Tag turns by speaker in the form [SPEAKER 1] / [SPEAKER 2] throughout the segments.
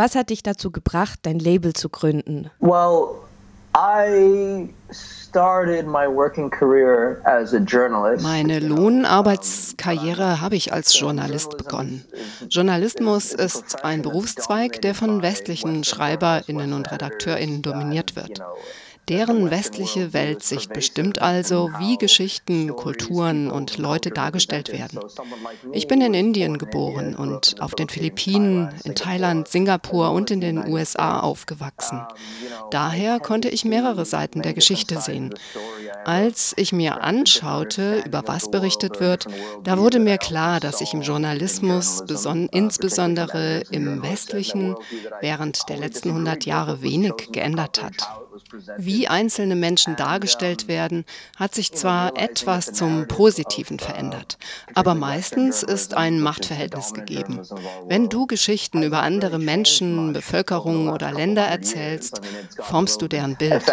[SPEAKER 1] Was hat dich dazu gebracht, dein Label zu gründen?
[SPEAKER 2] Well, I started my working career as a journalist.
[SPEAKER 3] Meine Lohnarbeitskarriere habe ich als Journalist begonnen. Journalismus ist ein Berufszweig, der von westlichen Schreiberinnen und Redakteurinnen dominiert wird. Deren westliche Weltsicht bestimmt also, wie Geschichten, Kulturen und Leute dargestellt werden. Ich bin in Indien geboren und auf den Philippinen, in Thailand, Singapur und in den USA aufgewachsen. Daher konnte ich mehrere Seiten der Geschichte sehen. Als ich mir anschaute, über was berichtet wird, da wurde mir klar, dass sich im Journalismus, insbesondere im westlichen, während der letzten 100 Jahre wenig geändert hat. Wie einzelne Menschen dargestellt werden, hat sich zwar etwas zum Positiven verändert, aber meistens ist ein Machtverhältnis gegeben. Wenn du Geschichten über andere Menschen, Bevölkerungen oder Länder erzählst, formst du deren Bild.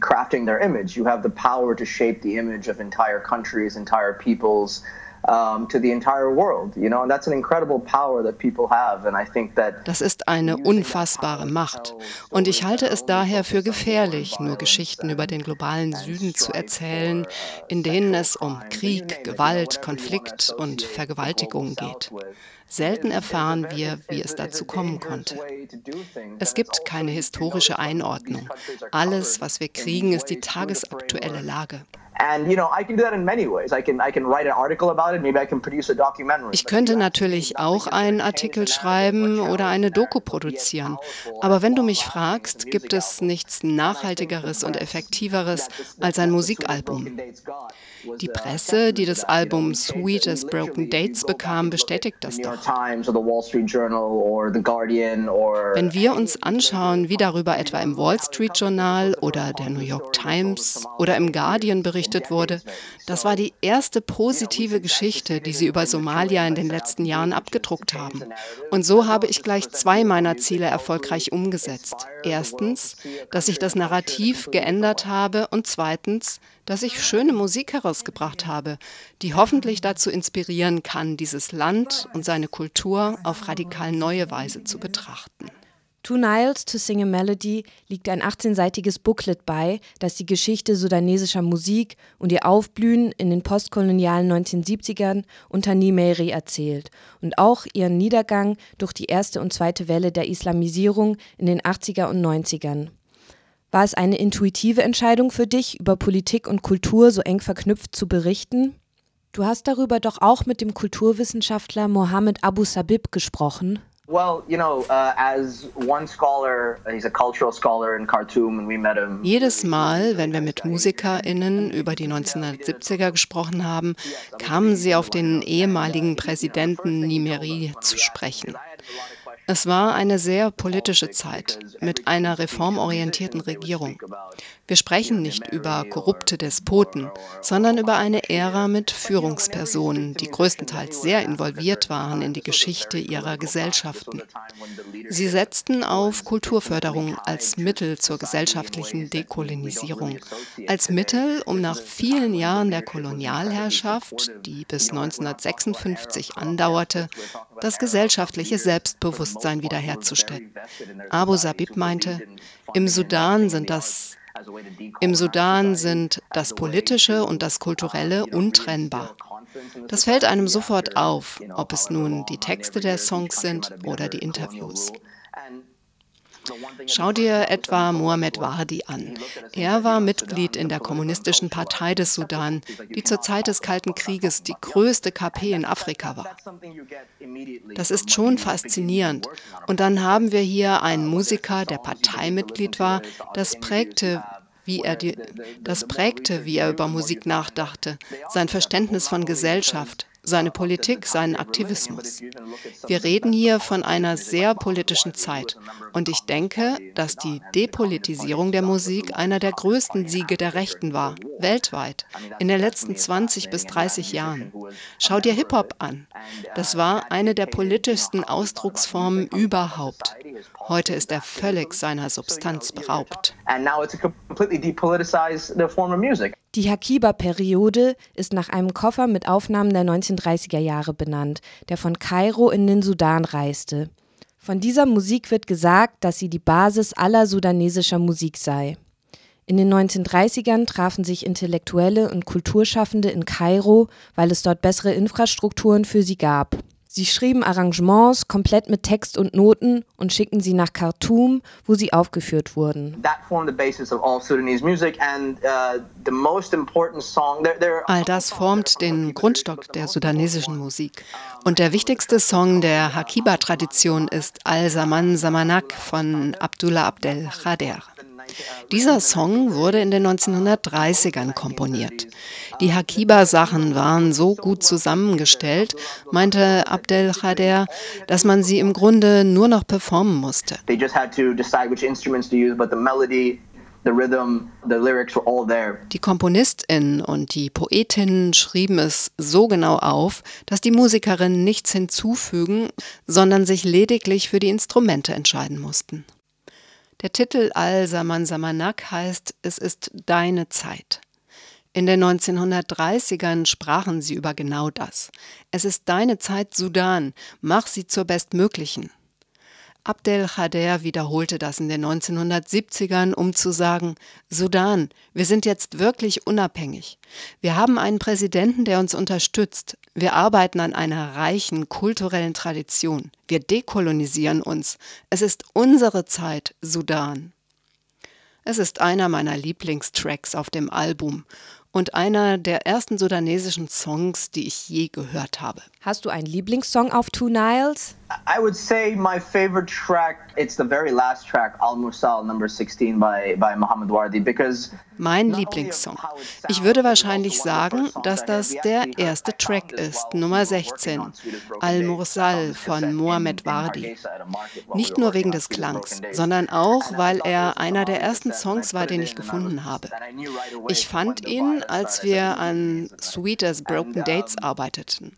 [SPEAKER 2] Crafting their image. You have the power to shape the image of entire countries, entire peoples um, to the entire world, you know, and that's an incredible power that people have, and I think that.
[SPEAKER 3] Das ist eine unfassbare Macht, und ich halte es daher für gefährlich, nur Geschichten über den globalen Süden zu erzählen, in denen es um Krieg, Gewalt, Konflikt und Vergewaltigung geht. Selten erfahren wir, wie es dazu kommen konnte. Es gibt keine historische Einordnung. Alles, was wir kriegen, ist die tagesaktuelle Lage. Ich könnte natürlich auch einen Artikel schreiben oder eine Doku produzieren. Aber wenn du mich fragst, gibt es nichts Nachhaltigeres und Effektiveres als ein Musikalbum. Die Presse, die das Album Sweet as Broken Dates bekam, bestätigt das doch. Wenn wir uns anschauen, wie darüber etwa im Wall Street Journal oder der New York Times oder im Guardian berichtet wurde, das war die erste positive Geschichte, die sie über Somalia in den letzten Jahren abgedruckt haben. Und so habe ich gleich zwei meiner Ziele erfolgreich umgesetzt. Erstens, dass ich das Narrativ geändert habe und zweitens, dass ich schöne Musik herausgebracht habe, die hoffentlich dazu inspirieren kann, dieses Land und seine Kultur auf radikal neue Weise zu betrachten.
[SPEAKER 1] Two Niles to Sing a Melody liegt ein 18-seitiges Booklet bei, das die Geschichte sudanesischer Musik und ihr Aufblühen in den postkolonialen 1970ern unter Nimeri erzählt und auch ihren Niedergang durch die erste und zweite Welle der Islamisierung in den 80er und 90ern. War es eine intuitive Entscheidung für dich, über Politik und Kultur so eng verknüpft zu berichten? Du hast darüber doch auch mit dem Kulturwissenschaftler Mohammed Abu Sabib gesprochen.
[SPEAKER 2] Well, you know, uh, as one scholar, he's a cultural scholar in Khartoum, and we met him.
[SPEAKER 3] Jedes Mal, wenn wir mit MusikerInnen über die 1970er gesprochen haben, kamen sie auf den ehemaligen Präsidenten Nimeri zu sprechen. Es war eine sehr politische Zeit mit einer reformorientierten Regierung. Wir sprechen nicht über korrupte Despoten, sondern über eine Ära mit Führungspersonen, die größtenteils sehr involviert waren in die Geschichte ihrer Gesellschaften. Sie setzten auf Kulturförderung als Mittel zur gesellschaftlichen Dekolonisierung, als Mittel, um nach vielen Jahren der Kolonialherrschaft, die bis 1956 andauerte, das gesellschaftliche Selbstbewusstsein wiederherzustellen. Abu Sabib meinte, im Sudan sind das im Sudan sind das Politische und das Kulturelle untrennbar. Das fällt einem sofort auf, ob es nun die Texte der Songs sind oder die Interviews. Schau dir etwa Mohamed Wardi an. Er war Mitglied in der Kommunistischen Partei des Sudan, die zur Zeit des Kalten Krieges die größte KP in Afrika war. Das ist schon faszinierend. Und dann haben wir hier einen Musiker, der Parteimitglied war. Das prägte, wie er die, das prägte, wie er über Musik nachdachte, sein Verständnis von Gesellschaft, seine Politik, seinen Aktivismus. Wir reden hier von einer sehr politischen Zeit und ich denke, dass die Depolitisierung der Musik einer der größten Siege der Rechten war, weltweit, in den letzten 20 bis 30 Jahren. Schau dir Hip-Hop an. Das war eine der politischsten Ausdrucksformen überhaupt. Heute ist er völlig seiner Substanz beraubt.
[SPEAKER 1] Die Hakiba-Periode ist nach einem Koffer mit Aufnahmen der 1930er Jahre benannt, der von Kairo in den Sudan reiste. Von dieser Musik wird gesagt, dass sie die Basis aller sudanesischer Musik sei. In den 1930ern trafen sich Intellektuelle und Kulturschaffende in Kairo, weil es dort bessere Infrastrukturen für sie gab. Sie schrieben Arrangements komplett mit Text und Noten und schickten sie nach Khartoum, wo sie aufgeführt wurden. Uh,
[SPEAKER 3] all das formt den Grundstock der sudanesischen Musik. Und der wichtigste Song der Hakiba-Tradition ist Al-Zaman Samanak von Abdullah Abdel Khader. Dieser Song wurde in den 1930ern komponiert. Die Hakiba-Sachen waren so gut zusammengestellt, meinte Abdel Khader, dass man sie im Grunde nur noch performen musste. Die Komponistinnen und die Poetinnen schrieben es so genau auf, dass die Musikerinnen nichts hinzufügen, sondern sich lediglich für die Instrumente entscheiden mussten. Der Titel Al-Saman Samanak heißt Es ist deine Zeit. In den 1930ern sprachen sie über genau das. Es ist deine Zeit, Sudan, mach sie zur bestmöglichen. Abdel Khader wiederholte das in den 1970ern, um zu sagen, Sudan, wir sind jetzt wirklich unabhängig. Wir haben einen Präsidenten, der uns unterstützt. Wir arbeiten an einer reichen kulturellen Tradition. Wir dekolonisieren uns. Es ist unsere Zeit, Sudan. Es ist einer meiner Lieblingstracks auf dem Album und einer der ersten sudanesischen Songs, die ich je gehört habe.
[SPEAKER 1] Hast du einen Lieblingssong auf Two Niles?
[SPEAKER 2] I would say my favorite track, it's the very last track, Al Mursal, number 16 by, by Muhammad Wardi, because
[SPEAKER 3] mein Lieblingssong. Ich würde wahrscheinlich sagen, dass das der erste Track ist, Nummer 16, Al-Mursal von Mohamed Wardi. Nicht nur wegen des Klangs, sondern auch, weil er einer der ersten Songs war, den ich gefunden habe. Ich fand ihn, als wir an Sweet as Broken Dates arbeiteten.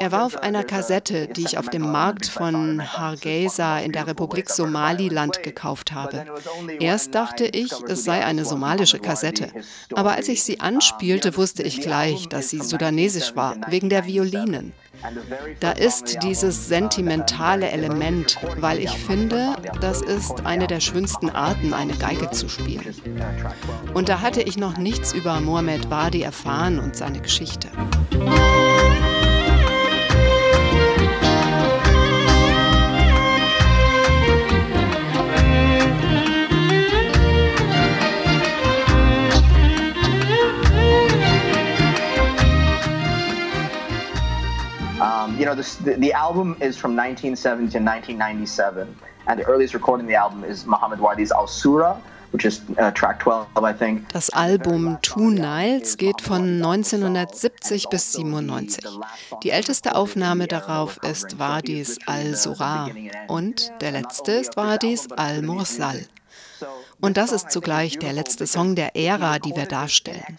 [SPEAKER 3] Er war auf einer Kassette, die ich auf dem Markt von Hargeisa in der Republik Somaliland gekauft habe. Erst dachte ich, es sei eine somalische Kassette. Aber als ich sie anspielte, wusste ich gleich, dass sie sudanesisch war, wegen der Violinen. Da ist dieses sentimentale Element, weil ich finde, das ist eine der schönsten Arten, eine Geige zu spielen. Und da hatte ich noch nichts über Mohamed Wadi erfahren und seine Geschichte.
[SPEAKER 2] you know, this, the, the album is from 1970 to 1997, and the earliest recording of the album is Muhammad Wardi's Al Surah. Uh,
[SPEAKER 3] das Album Two Niles geht von 1970 bis 97. Die älteste Aufnahme darauf ist Wadis Al-Surah und der letzte ist Wadis Al-Mursal. Und das ist zugleich der letzte Song der Ära, die wir darstellen.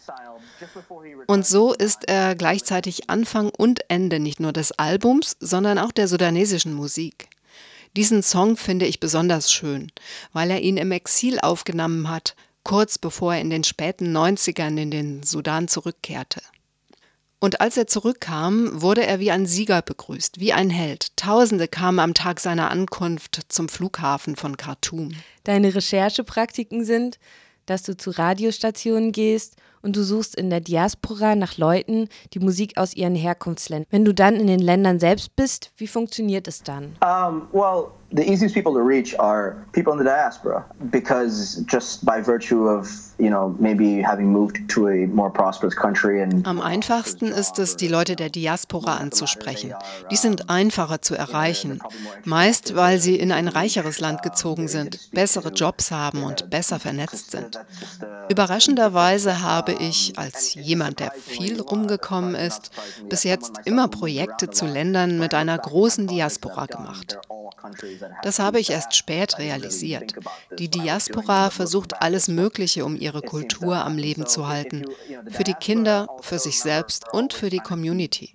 [SPEAKER 3] Und so ist er gleichzeitig Anfang und Ende nicht nur des Albums, sondern auch der sudanesischen Musik. Diesen Song finde ich besonders schön, weil er ihn im Exil aufgenommen hat, kurz bevor er in den späten 90ern in den Sudan zurückkehrte. Und als er zurückkam, wurde er wie ein Sieger begrüßt, wie ein Held. Tausende kamen am Tag seiner Ankunft zum Flughafen von Khartoum.
[SPEAKER 1] Deine Recherchepraktiken sind, dass du zu Radiostationen gehst und du suchst in der Diaspora nach Leuten, die Musik aus ihren Herkunftsländern. Wenn du dann in den Ländern selbst bist, wie funktioniert es dann?
[SPEAKER 2] Um, well, the easiest people to reach are people in the diaspora because just by virtue of you know maybe having moved to a more prosperous country and
[SPEAKER 3] am einfachsten ist es die Leute der Diaspora anzusprechen. Die sind einfacher zu erreichen. Meist weil sie in ein reicheres Land gezogen sind bessere Jobs haben und besser vernetzt sind. Überraschenderweise habe ich als jemand der viel rumgekommen ist bis jetzt immer Projekte zu Ländern mit einer großen Diaspora gemacht das habe ich erst spät realisiert. Die Diaspora versucht alles Mögliche, um ihre Kultur am Leben zu halten. Für die Kinder, für sich selbst und für die Community.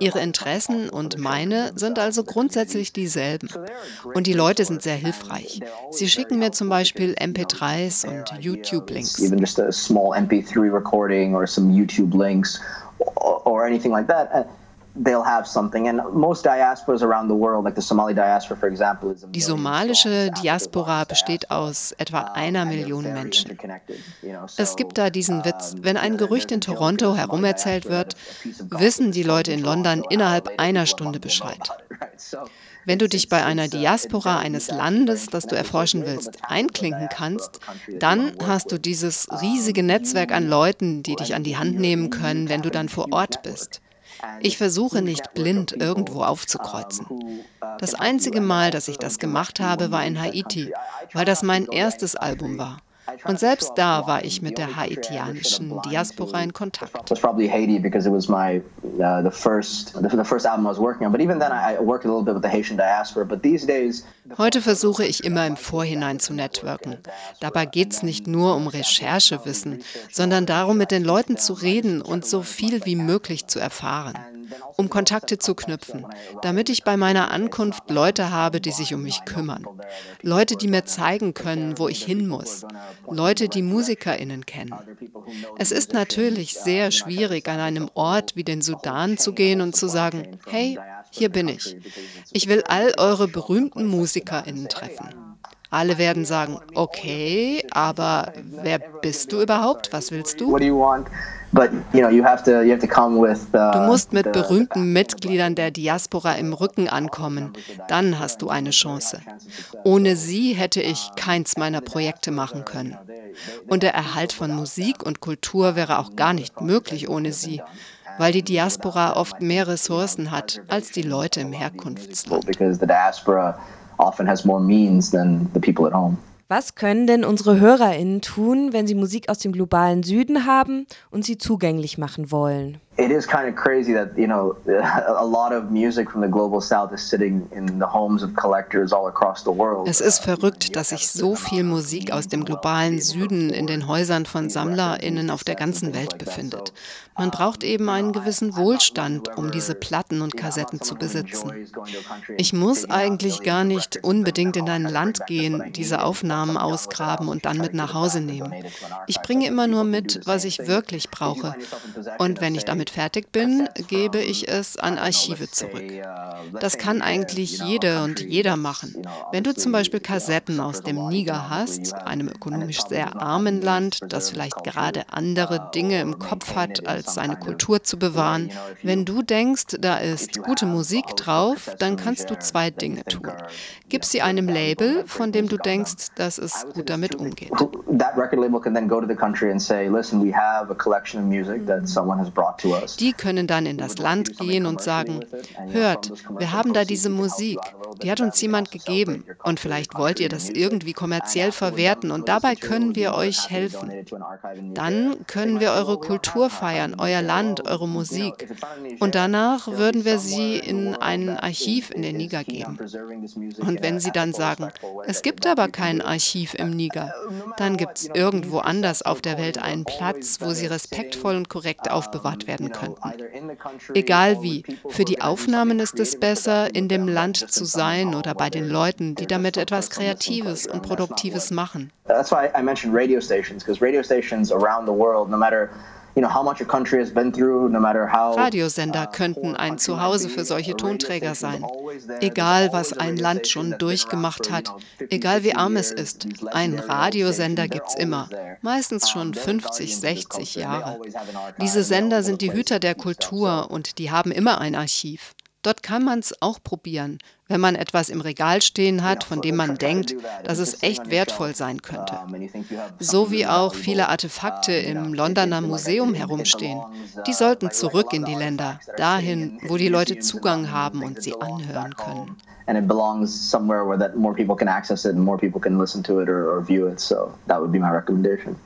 [SPEAKER 3] Ihre Interessen und meine sind also grundsätzlich dieselben. Und die Leute sind sehr hilfreich. Sie schicken mir zum Beispiel MP3s und YouTube-Links. Even just a small MP3 recording or some YouTube links or anything like that. Die somalische Diaspora besteht aus etwa einer Million Menschen. Es gibt da diesen Witz, wenn ein Gerücht in Toronto herumerzählt wird, wissen die Leute in London innerhalb einer Stunde Bescheid. Wenn du dich bei einer Diaspora eines Landes, das du erforschen willst, einklinken kannst, dann hast du dieses riesige Netzwerk an Leuten, die dich an die Hand nehmen können, wenn du dann vor Ort bist. Ich versuche nicht blind irgendwo aufzukreuzen. Das einzige Mal, dass ich das gemacht habe, war in Haiti, weil das mein erstes Album war. Und selbst da war ich mit der haitianischen Diaspora in Kontakt. Heute versuche ich immer im Vorhinein zu networken. Dabei geht es nicht nur um Recherchewissen, sondern darum, mit den Leuten zu reden und so viel wie möglich zu erfahren um Kontakte zu knüpfen, damit ich bei meiner Ankunft Leute habe, die sich um mich kümmern. Leute, die mir zeigen können, wo ich hin muss. Leute, die Musikerinnen kennen. Es ist natürlich sehr schwierig, an einem Ort wie den Sudan zu gehen und zu sagen, hey, hier bin ich. Ich will all eure berühmten Musikerinnen treffen. Alle werden sagen, okay, aber wer bist du überhaupt? Was willst du? Du musst mit berühmten Mitgliedern der Diaspora im Rücken ankommen. Dann hast du eine Chance. Ohne sie hätte ich keins meiner Projekte machen können. Und der Erhalt von Musik und Kultur wäre auch gar nicht möglich ohne sie weil die Diaspora oft mehr Ressourcen hat als die Leute im Herkunftsland.
[SPEAKER 1] Was können denn unsere HörerInnen tun, wenn sie Musik aus dem globalen Süden haben und sie zugänglich machen wollen?
[SPEAKER 2] It is kind of crazy that you know a lot of music from the global south is sitting in the homes of collectors all across the world.
[SPEAKER 3] Es ist verrückt, dass sich so viel Musik aus dem globalen Süden in den Häusern von Sammlerinnen auf der ganzen Welt befindet. Man braucht eben einen gewissen Wohlstand, um diese Platten und Kassetten zu besitzen. Ich muss eigentlich gar nicht unbedingt in ein Land gehen, diese Aufnahmen ausgraben und dann mit nach Hause nehmen. Ich bringe immer nur mit, was ich wirklich brauche. Und wenn ich damit damit fertig bin, gebe ich es an Archive zurück. Das kann eigentlich jede und jeder machen. Wenn du zum Beispiel Kassetten aus dem Niger hast, einem ökonomisch sehr armen Land, das vielleicht gerade andere Dinge im Kopf hat, als seine Kultur zu bewahren, wenn du denkst, da ist gute Musik drauf, dann kannst du zwei Dinge tun. Gib sie einem Label, von dem du denkst, dass es gut damit umgeht. That record label can then go to the country and say, listen, we have a collection of music that someone has brought to us. Die können dann in das Land gehen und sagen, hört, wir haben da diese Musik, die hat uns jemand gegeben und vielleicht wollt ihr das irgendwie kommerziell verwerten und dabei können wir euch helfen. Dann können wir eure Kultur feiern, euer Land, eure Musik und danach würden wir sie in ein Archiv in den Niger geben. Und wenn sie dann sagen, es gibt aber kein Archiv im Niger, dann gibt es irgendwo anders auf der Welt einen Platz, wo sie respektvoll und korrekt aufbewahrt werden werden könnten. Egal wie, für die Aufnahmen ist es besser, in dem Land zu sein oder bei den Leuten, die damit etwas Kreatives und Produktives machen. That's why I mentioned radio stations, because radio stations around the world, no matter Radiosender uh, könnten ein Zuhause für solche Tonträger sein. Egal, was ein Land schon durchgemacht hat, egal wie arm es ist, ein Radiosender gibt es immer, meistens schon 50, 60 Jahre. Diese Sender sind die Hüter der Kultur und die haben immer ein Archiv. Dort kann man es auch probieren, wenn man etwas im Regal stehen hat, von dem man denkt, dass es echt wertvoll sein könnte. So wie auch viele Artefakte im Londoner Museum herumstehen. Die sollten zurück in die Länder, dahin, wo die Leute Zugang haben und sie anhören können. and it belongs somewhere where that more people can access it and more people can listen to it or, or view it. So that would be my recommendation.